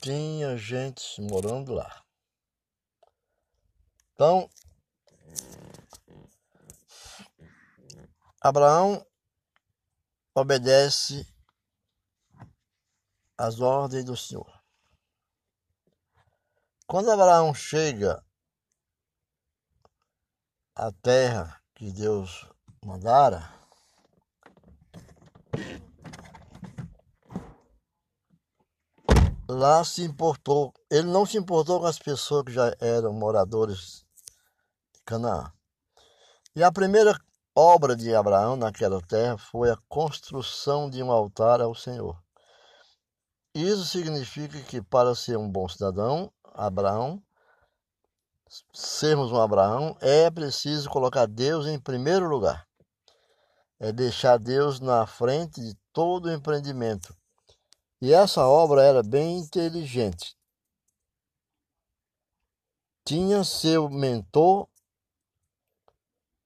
tinha gente morando lá. Então, Abraão obedece às ordens do Senhor. Quando Abraão chega à terra que Deus mandara, lá se importou, ele não se importou com as pessoas que já eram moradores de Canaã. E a primeira obra de Abraão naquela terra foi a construção de um altar ao Senhor. Isso significa que para ser um bom cidadão, Abraão, sermos um Abraão, é preciso colocar Deus em primeiro lugar. É deixar Deus na frente de todo empreendimento. E essa obra era bem inteligente. Tinha seu mentor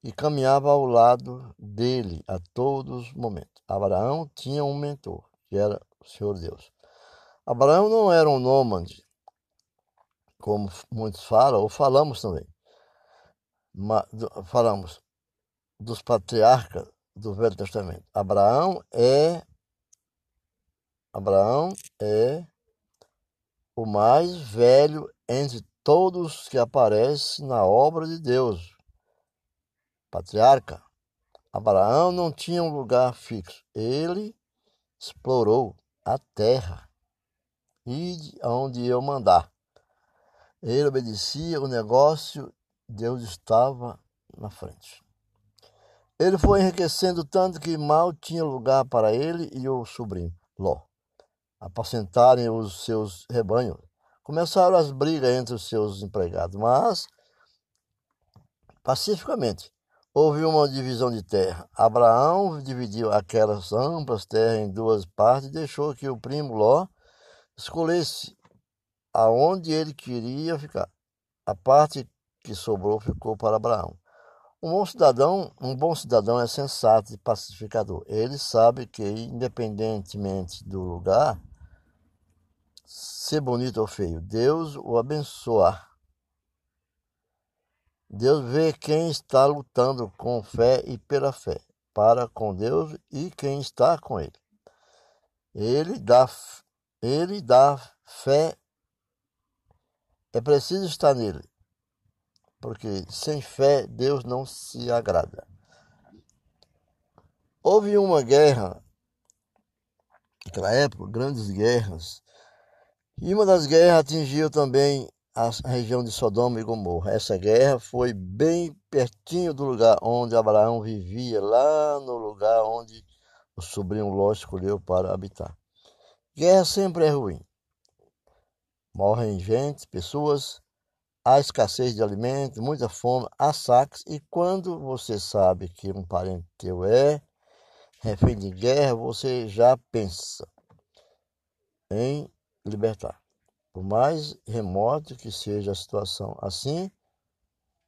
e caminhava ao lado dele a todos os momentos. Abraão tinha um mentor, que era o Senhor Deus. Abraão não era um nômade, como muitos falam, ou falamos também. falamos dos patriarcas do Velho Testamento. Abraão é Abraão é o mais velho entre todos que aparecem na obra de Deus patriarca, Abraão não tinha um lugar fixo. Ele explorou a terra e onde eu mandar. Ele obedecia o negócio, Deus estava na frente. Ele foi enriquecendo tanto que mal tinha lugar para ele e o sobrinho, Ló, apacentarem os seus rebanhos. Começaram as brigas entre os seus empregados, mas pacificamente Houve uma divisão de terra. Abraão dividiu aquelas amplas terras em duas partes e deixou que o primo Ló escolhesse aonde ele queria ficar. A parte que sobrou ficou para Abraão. Um bom cidadão, um bom cidadão é sensato e pacificador. Ele sabe que independentemente do lugar, ser bonito ou feio, Deus o abençoar Deus vê quem está lutando com fé e pela fé, para com Deus e quem está com Ele. Ele dá, ele dá fé, é preciso estar nele, porque sem fé Deus não se agrada. Houve uma guerra, naquela época, grandes guerras, e uma das guerras atingiu também a região de Sodoma e Gomorra. Essa guerra foi bem pertinho do lugar onde Abraão vivia, lá no lugar onde o sobrinho Ló escolheu para habitar. Guerra sempre é ruim. Morrem gente, pessoas, há escassez de alimentos, muita fome, há saques, e quando você sabe que um parente teu é refém de guerra, você já pensa em libertar. Por mais remoto que seja a situação. Assim,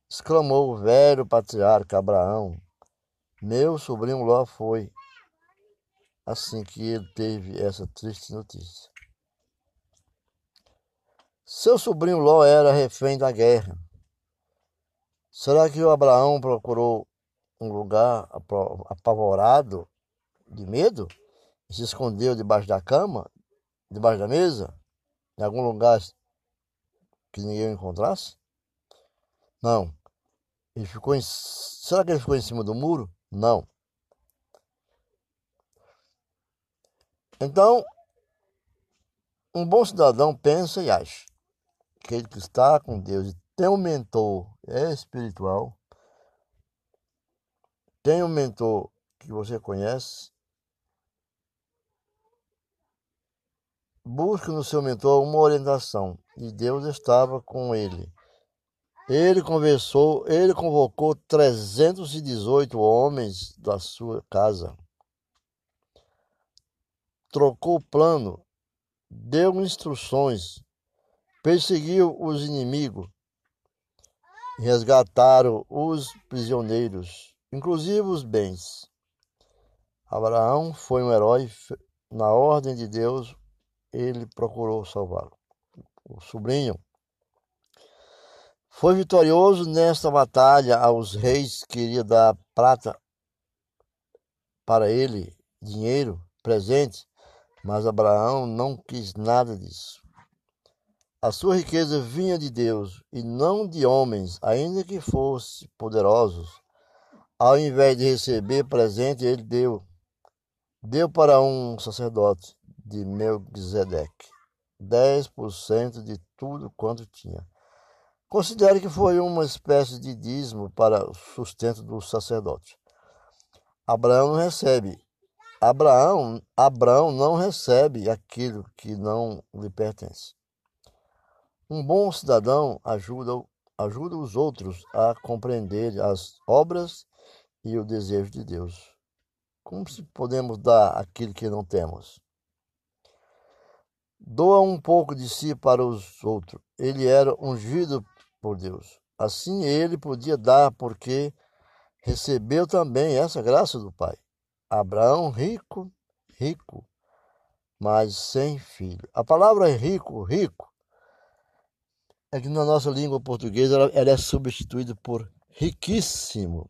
exclamou o velho patriarca Abraão. Meu sobrinho Ló foi assim que ele teve essa triste notícia. Seu sobrinho Ló era refém da guerra. Será que o Abraão procurou um lugar apavorado de medo e se escondeu debaixo da cama, debaixo da mesa? em algum lugar que ninguém encontrasse? Não. Ele ficou em... Será que ele ficou em cima do muro? Não. Então, um bom cidadão pensa e acha que ele que está com Deus e tem um mentor espiritual, tem um mentor que você conhece, Busque no seu mentor uma orientação, e Deus estava com ele. Ele conversou, ele convocou 318 homens da sua casa. Trocou o plano, deu instruções, perseguiu os inimigos, resgataram os prisioneiros, inclusive os bens. Abraão foi um herói na ordem de Deus ele procurou salvá-lo. o sobrinho. Foi vitorioso nesta batalha aos reis, queria dar prata para ele, dinheiro, presente, mas Abraão não quis nada disso. A sua riqueza vinha de Deus e não de homens, ainda que fosse poderosos. Ao invés de receber presente, ele deu. Deu para um sacerdote de Melquisedeque 10% de tudo quanto tinha. Considere que foi uma espécie de dízimo para o sustento do sacerdote. Abraão não recebe. Abraão, Abraão não recebe aquilo que não lhe pertence. Um bom cidadão ajuda, ajuda os outros a compreender as obras e o desejo de Deus. Como se podemos dar aquilo que não temos? Doa um pouco de si para os outros. Ele era ungido por Deus. Assim ele podia dar, porque recebeu também essa graça do Pai. Abraão, rico, rico, mas sem filho. A palavra rico, rico, é que na nossa língua portuguesa ela, ela é substituída por riquíssimo.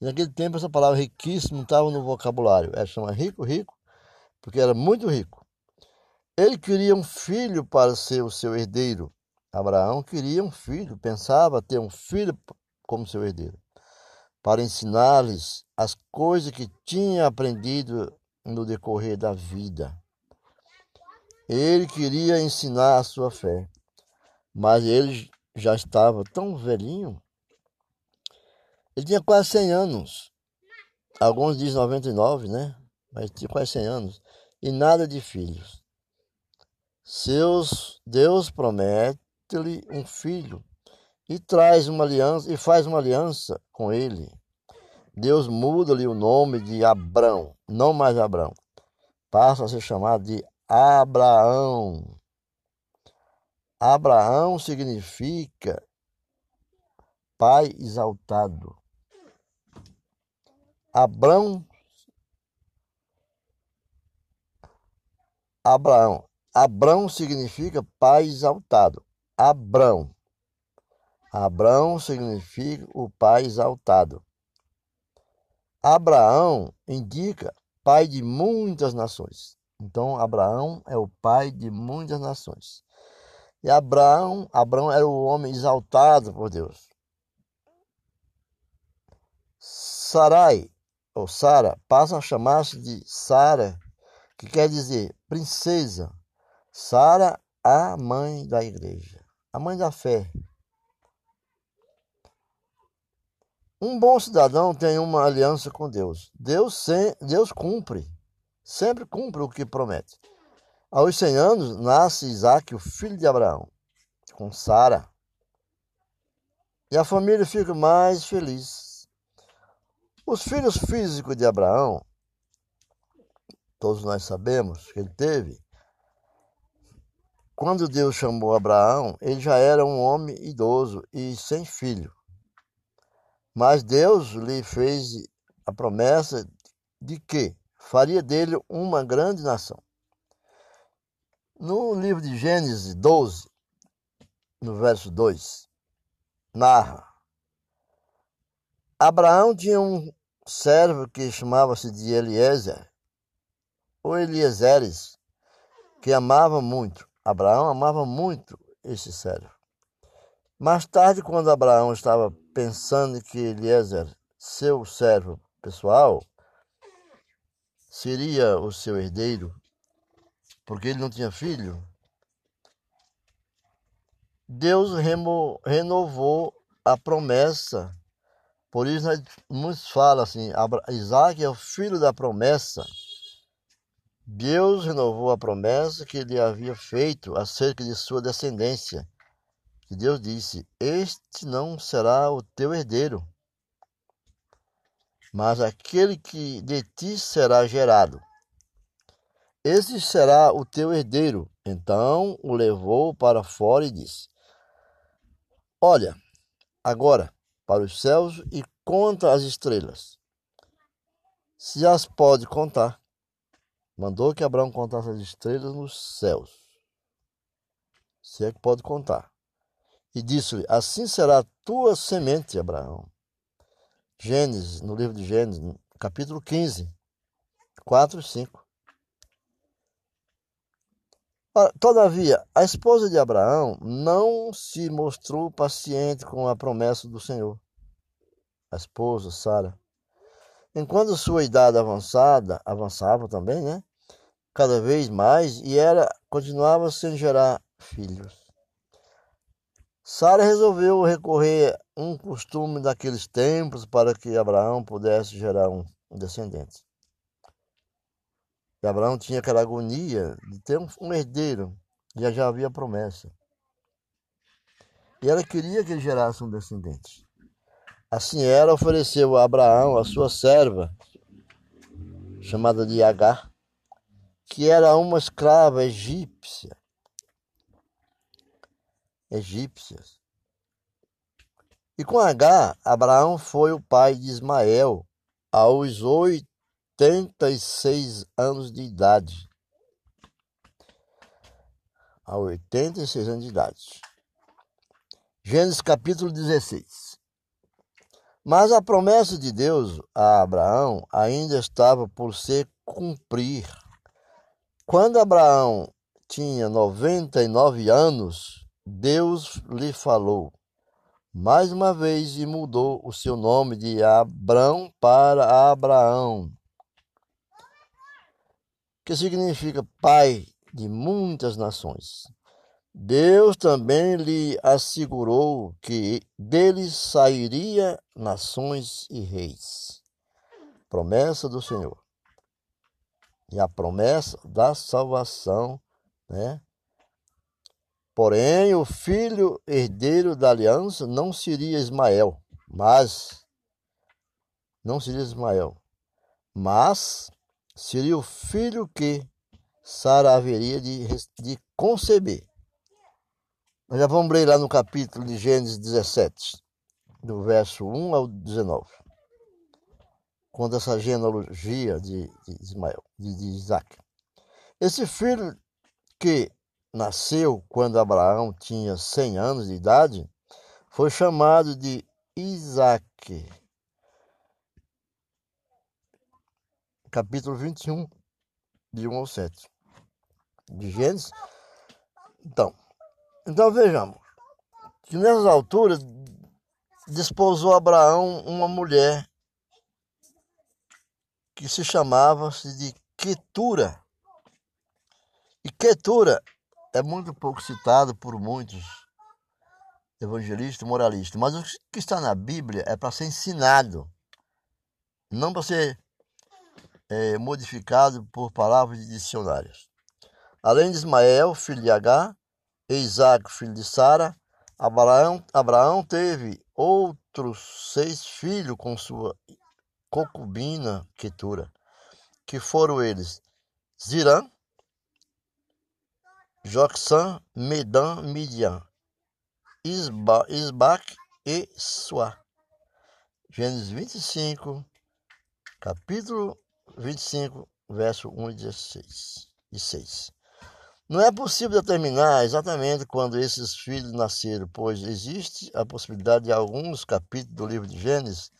Naquele tempo essa palavra riquíssimo estava no vocabulário. Ela chama rico, rico, porque era muito rico. Ele queria um filho para ser o seu herdeiro. Abraão queria um filho, pensava ter um filho como seu herdeiro, para ensinar-lhes as coisas que tinha aprendido no decorrer da vida. Ele queria ensinar a sua fé, mas ele já estava tão velhinho. Ele tinha quase 100 anos. Alguns dizem 99, né? Mas tinha quase 100 anos. E nada de filhos. Seus, Deus promete lhe um filho e traz uma aliança e faz uma aliança com ele. Deus muda-lhe o nome de Abrão, não mais Abrão. Passa a ser chamado de Abraão. Abraão significa pai exaltado. Abrão Abraão. Abrão significa pai exaltado. Abrão. Abrão significa o pai exaltado. Abraão indica pai de muitas nações. Então, Abraão é o pai de muitas nações. E Abraão, Abraão era o homem exaltado por Deus. Sarai, ou Sara, passa a chamar-se de Sara, que quer dizer princesa. Sara, a mãe da igreja a mãe da fé. Um bom cidadão tem uma aliança com Deus. Deus, sem, Deus cumpre, sempre cumpre o que promete. Aos 100 anos nasce Isaac, o filho de Abraão, com Sara. E a família fica mais feliz. Os filhos físicos de Abraão, todos nós sabemos que ele teve, quando Deus chamou Abraão, ele já era um homem idoso e sem filho. Mas Deus lhe fez a promessa de que faria dele uma grande nação. No livro de Gênesis 12, no verso 2, narra: Abraão tinha um servo que chamava-se de Eliezer, ou Eliezeres, que amava muito. Abraão amava muito esse servo. Mais tarde, quando Abraão estava pensando que Eliezer, seu servo pessoal, seria o seu herdeiro, porque ele não tinha filho, Deus remo, renovou a promessa. Por isso, muitos falam assim: Isaac é o filho da promessa. Deus renovou a promessa que ele havia feito acerca de sua descendência. Que Deus disse: Este não será o teu herdeiro, mas aquele que de ti será gerado. Esse será o teu herdeiro. Então o levou para fora e disse: Olha, agora para os céus e conta as estrelas, se as pode contar. Mandou que Abraão contasse as estrelas nos céus. se é que pode contar. E disse-lhe: Assim será a tua semente, Abraão. Gênesis, no livro de Gênesis, capítulo 15, 4 e 5. Todavia, a esposa de Abraão não se mostrou paciente com a promessa do Senhor. A esposa, Sara. Enquanto sua idade avançada, avançava também, né? Cada vez mais, e ela continuava sem gerar filhos. Sara resolveu recorrer a um costume daqueles tempos para que Abraão pudesse gerar um descendente. E Abraão tinha aquela agonia de ter um herdeiro, já já havia promessa. E ela queria que ele gerasse um descendente. Assim ela ofereceu a Abraão a sua serva, chamada de Agar, que era uma escrava egípcia. Egípcias. E com Agar, Abraão foi o pai de Ismael aos 86 anos de idade. A 86 anos de idade. Gênesis capítulo 16. Mas a promessa de Deus a Abraão ainda estava por se cumprir. Quando Abraão tinha 99 anos, Deus lhe falou mais uma vez e mudou o seu nome de Abrão para Abraão, que significa pai de muitas nações. Deus também lhe assegurou que dele sairia nações e reis. Promessa do Senhor. E a promessa da salvação, né? Porém, o filho herdeiro da aliança não seria Ismael, mas não seria Ismael, mas seria o filho que Sara haveria de, de conceber. Nós já vamos ler lá no capítulo de Gênesis 17, do verso 1 ao 19. Conta essa genealogia de, de Ismael, de, de Isaac. Esse filho que nasceu quando Abraão tinha 100 anos de idade, foi chamado de Isaac. Capítulo 21, de 1 ao 7. De Gênesis. Então, então vejamos que nessas alturas desposou Abraão uma mulher que se chamava -se de Quetura. E Quetura é muito pouco citado por muitos evangelistas moralistas, mas o que está na Bíblia é para ser ensinado, não para ser é, modificado por palavras de dicionários. Além de Ismael, filho de Agar, Isaac, filho de Sara, Abraão, Abraão teve outros seis filhos com sua concubina Ketura, que foram eles Zirã, Joxã, Medan, Midian, Isba, Isbac e Suá. Gênesis 25, capítulo 25, verso 1 e 16 e 6. Não é possível determinar exatamente quando esses filhos nasceram, pois existe a possibilidade de alguns capítulos do livro de Gênesis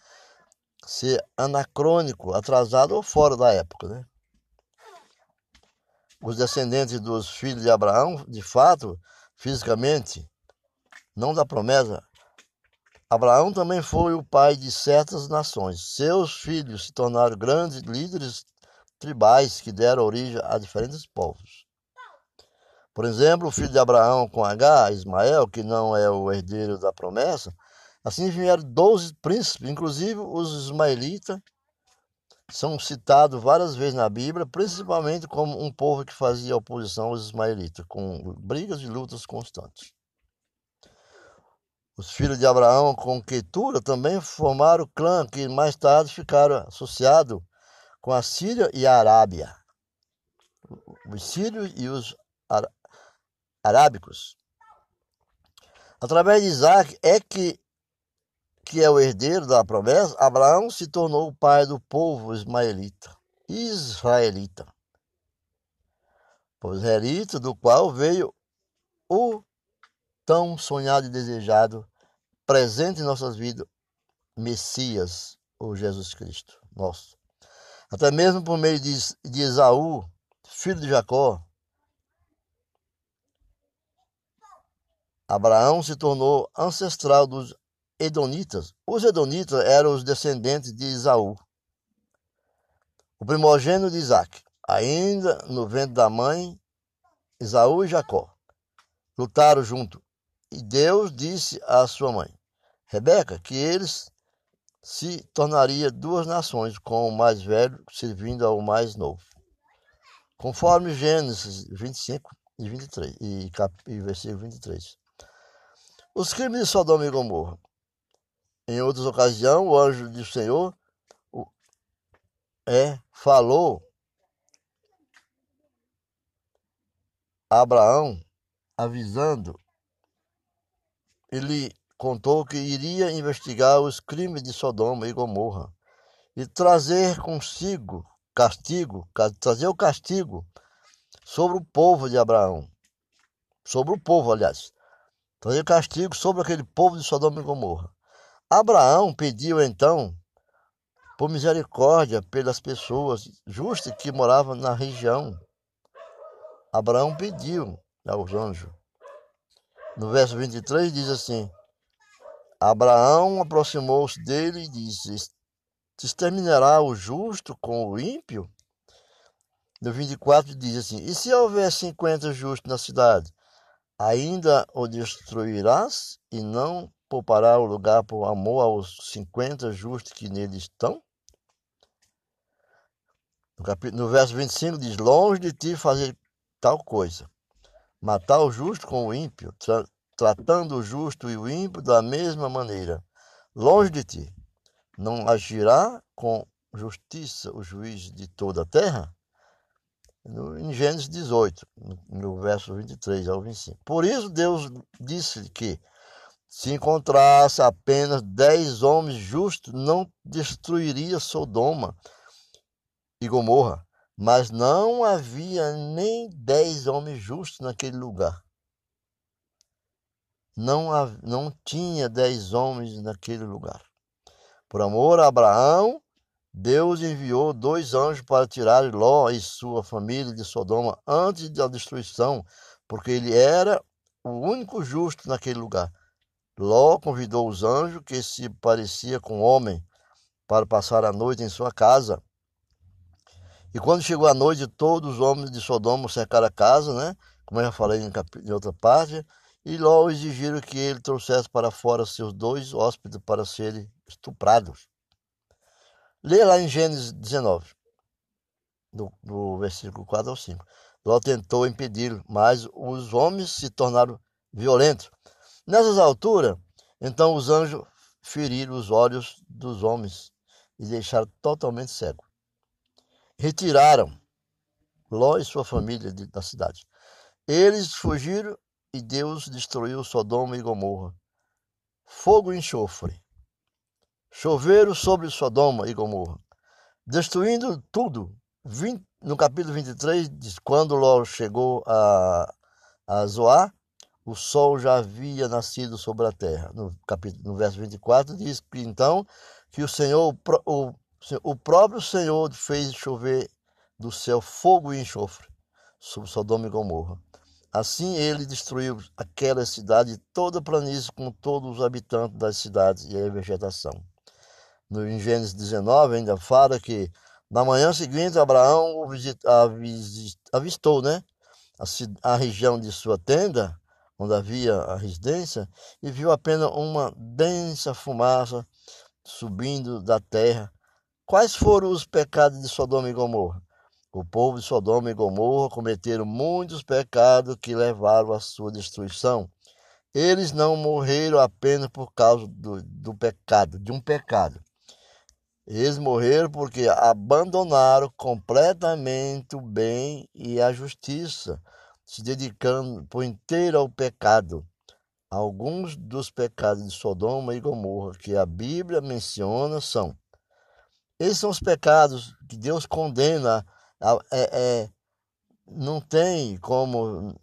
ser anacrônico, atrasado ou fora da época. Né? Os descendentes dos filhos de Abraão, de fato, fisicamente, não da promessa, Abraão também foi o pai de certas nações. Seus filhos se tornaram grandes líderes tribais que deram origem a diferentes povos. Por exemplo, o filho de Abraão com H, Ismael, que não é o herdeiro da promessa, assim vieram doze príncipes, inclusive os ismaelitas são citados várias vezes na Bíblia, principalmente como um povo que fazia oposição aos ismaelitas, com brigas e lutas constantes. Os filhos de Abraão com Quetura também formaram o clã que mais tarde ficaram associados com a Síria e a Arábia. Os sírios e os arábicos. Através de Isaac é que, que é o herdeiro da promessa, Abraão se tornou o pai do povo ismaelita, israelita. Povo israelita, do qual veio o tão sonhado e desejado, presente em nossas vidas, Messias, ou Jesus Cristo, nosso. Até mesmo por meio de, de Esaú, filho de Jacó, Abraão se tornou ancestral dos Edonitas. Os Edonitas eram os descendentes de Esaú, o primogênito de Isaac. Ainda no ventre da mãe, Esaú e Jacó lutaram junto. E Deus disse à sua mãe, Rebeca, que eles se tornaria duas nações, com o mais velho servindo ao mais novo. Conforme Gênesis 25 e 23 e, cap, e versículo 23. Os crimes de Sodoma e Gomorra. Em outras ocasiões, o anjo do Senhor é, falou a Abraão, avisando, ele contou que iria investigar os crimes de Sodoma e Gomorra e trazer consigo castigo, trazer o castigo sobre o povo de Abraão, sobre o povo, aliás, trazer castigo sobre aquele povo de Sodoma e Gomorra. Abraão pediu então por misericórdia pelas pessoas justas que moravam na região. Abraão pediu aos anjos. No verso 23 diz assim: Abraão aproximou-se dele e disse: Exterminará o justo com o ímpio? No 24 diz assim: E se houver cinquenta justos na cidade, ainda o destruirás e não poupará o lugar por amor aos cinquenta justos que nele estão? No, capítulo, no verso 25 diz: Longe de ti fazer tal coisa, matar o justo com o ímpio, tratando o justo e o ímpio da mesma maneira. Longe de ti, não agirá com justiça o juiz de toda a terra? No, em Gênesis 18, no, verso 23 ao 25. Por isso Deus disse que se encontrasse apenas dez homens justos, não destruiria Sodoma e Gomorra, mas não havia nem dez homens justos naquele lugar não, não tinha dez homens naquele lugar. Por amor a Abraão, Deus enviou dois anjos para tirar Ló e sua família de Sodoma antes da destruição, porque ele era o único justo naquele lugar. Ló convidou os anjos, que se parecia com homem, para passar a noite em sua casa. E quando chegou a noite, todos os homens de Sodoma cercaram a casa, né? Como eu já falei em, outra parte, e logo exigiram que ele trouxesse para fora seus dois hóspedes para serem estuprados. Leia lá em Gênesis 19, do, do versículo 4 ao 5. Ló tentou impedir, mas os homens se tornaram violentos. Nessas alturas, então os anjos feriram os olhos dos homens e deixaram totalmente cego. Retiraram Ló e sua família da cidade. Eles fugiram e Deus destruiu Sodoma e Gomorra. Fogo e enxofre. Choveram sobre Sodoma e Gomorra, destruindo tudo. No capítulo 23, diz, quando Ló chegou a, a Zoar, o sol já havia nascido sobre a terra. No, capítulo, no verso 24 diz que então que o Senhor, o, o próprio Senhor fez chover do céu fogo e enxofre sobre Sodoma e Gomorra. Assim ele destruiu aquela cidade toda a planície com todos os habitantes das cidades e a vegetação. No em Gênesis 19 ainda fala que na manhã seguinte Abraão avistou né, a, a região de sua tenda, onde havia a residência, e viu apenas uma densa fumaça subindo da terra. Quais foram os pecados de Sodoma e Gomorra? O povo de Sodoma e Gomorra cometeram muitos pecados que levaram à sua destruição. Eles não morreram apenas por causa do, do pecado, de um pecado. Eles morreram porque abandonaram completamente o bem e a justiça, se dedicando por inteiro ao pecado. Alguns dos pecados de Sodoma e Gomorra que a Bíblia menciona são: esses são os pecados que Deus condena é, é, não tem como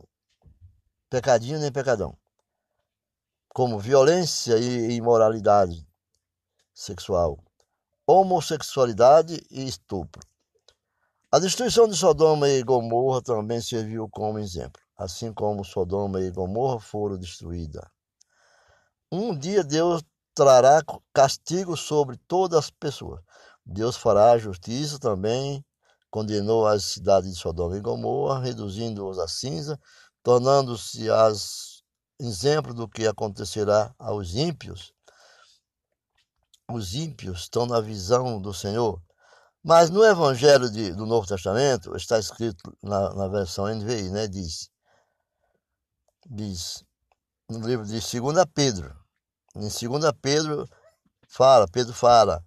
pecadinho nem pecadão. como violência e imoralidade sexual, homossexualidade e estupro. A destruição de Sodoma e Gomorra também serviu como exemplo, assim como Sodoma e Gomorra foram destruídas. Um dia Deus trará castigo sobre todas as pessoas. Deus fará justiça também, condenou as cidades de Sodoma e Gomorra, reduzindo-os a cinza, tornando-se as exemplo do que acontecerá aos ímpios. Os ímpios estão na visão do Senhor mas no Evangelho de, do Novo Testamento, está escrito na, na versão NVI, né? Diz, diz, no livro de 2 Pedro, em 2 Pedro, fala, Pedro fala,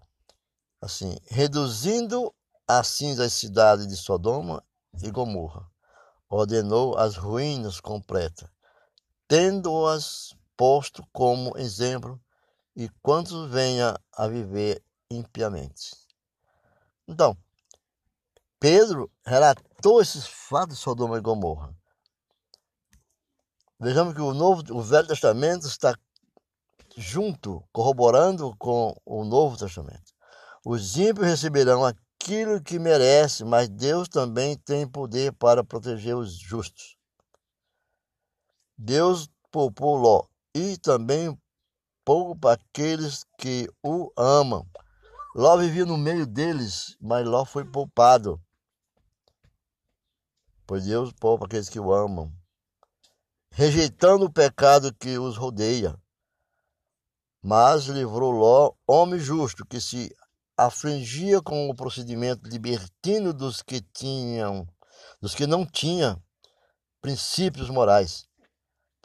assim, reduzindo assim as cidades de Sodoma e Gomorra, ordenou as ruínas completas, tendo-as posto como exemplo, e quantos venha a viver impiamente. Então, Pedro relatou esses fatos de Sodoma e Gomorra. Vejamos que o Novo, o Velho Testamento está junto, corroborando com o Novo Testamento. Os ímpios receberão aquilo que merecem, mas Deus também tem poder para proteger os justos. Deus poupou Ló e também poupa aqueles que o amam. Ló vivia no meio deles, mas Ló foi poupado. Pois Deus poupa aqueles que o amam, rejeitando o pecado que os rodeia. Mas livrou Ló, homem justo, que se afligia com o procedimento libertino dos que tinham, dos que não tinham princípios morais.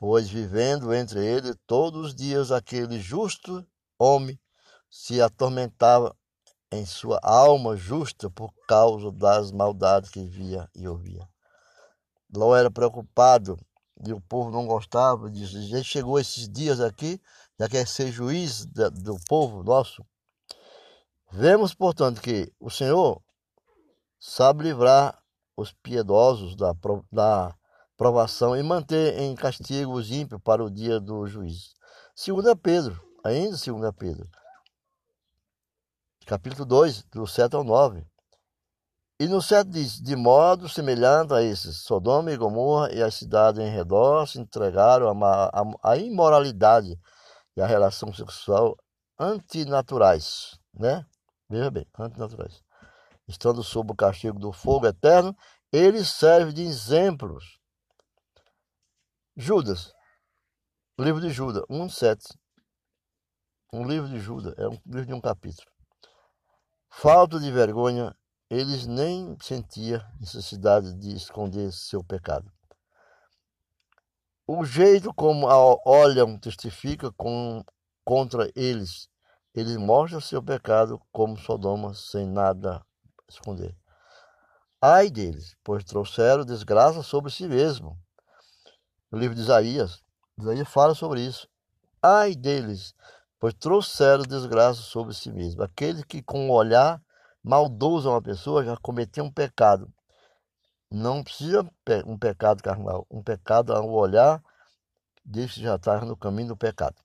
Pois vivendo entre eles todos os dias aquele justo homem se atormentava em sua alma justa por causa das maldades que via e ouvia. Ló era preocupado e o povo não gostava disso. Ele chegou esses dias aqui, já quer ser juiz do povo nosso. Vemos, portanto, que o Senhor sabe livrar os piedosos da, da provação e manter em castigo os ímpios para o dia do juízo. Segunda Pedro, ainda segunda Pedro capítulo 2, do 7 ao 9. E no 7 diz: De modo semelhante a esses, Sodoma e Gomorra e as cidades em redor se entregaram à imoralidade e à relação sexual antinaturais, né? Veja bem, antinaturais. Estando sob o castigo do fogo eterno, eles servem de exemplos. Judas, livro de Judas, 1, 7. Um livro de Judas, é um livro de um capítulo. Falta de vergonha, eles nem sentiam necessidade de esconder seu pecado. O jeito como olham testifica com, contra eles. Eles mostram seu pecado como Sodoma, sem nada esconder. Ai deles, pois trouxeram desgraça sobre si mesmo. No livro de Isaías, Isaías fala sobre isso. Ai deles, pois trouxeram desgraça sobre si mesmo. Aquele que com o olhar maldoso a uma pessoa já cometeu um pecado. Não precisa um pecado carnal, um pecado ao olhar que já está no caminho do pecado.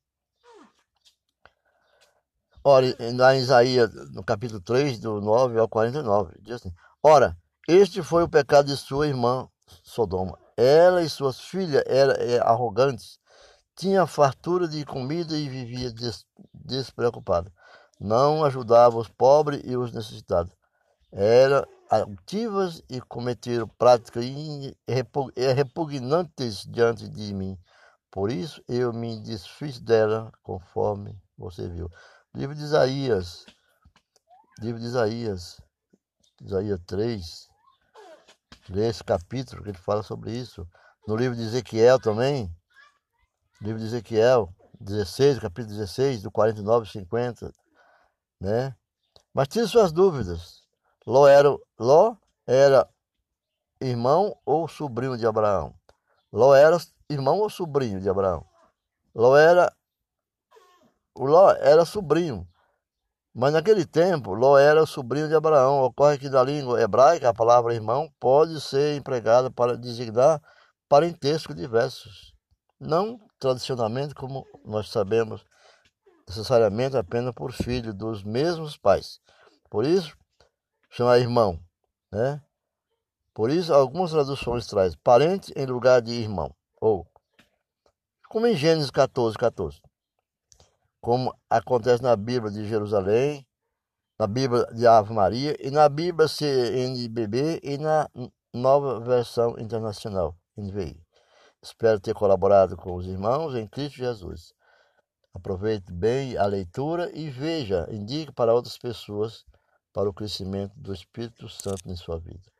Ora, em Isaías, no capítulo 3, do 9 ao 49, diz assim: Ora, este foi o pecado de sua irmã Sodoma. Ela e suas filhas eram é, arrogantes tinha fartura de comida e vivia des, despreocupada. Não ajudava os pobres e os necessitados. Eram altivas e cometeram práticas repugnantes diante de mim. Por isso eu me desfiz dela, conforme você viu. Livro de Isaías. Livro de Isaías. Isaías 3. Lê esse capítulo que ele fala sobre isso. No livro de Ezequiel também livro de Ezequiel 16, capítulo 16, do 49 ao 50, né? Mas tire suas dúvidas. Ló era, Ló era irmão ou sobrinho de Abraão? Ló era irmão ou sobrinho de Abraão? Ló era Ló era sobrinho. Mas naquele tempo, Ló era sobrinho de Abraão. Ocorre que na língua hebraica a palavra irmão pode ser empregada para designar parentesco diversos. Não tradicionalmente, como nós sabemos, necessariamente apenas por filho dos mesmos pais. Por isso, chama irmão, né? Por isso, algumas traduções trazem parente em lugar de irmão, ou como em Gênesis 14, 14, como acontece na Bíblia de Jerusalém, na Bíblia de Ave Maria e na Bíblia CNBB e na nova versão internacional, NVI. Espero ter colaborado com os irmãos em Cristo Jesus. Aproveite bem a leitura e veja, indique para outras pessoas para o crescimento do Espírito Santo em sua vida.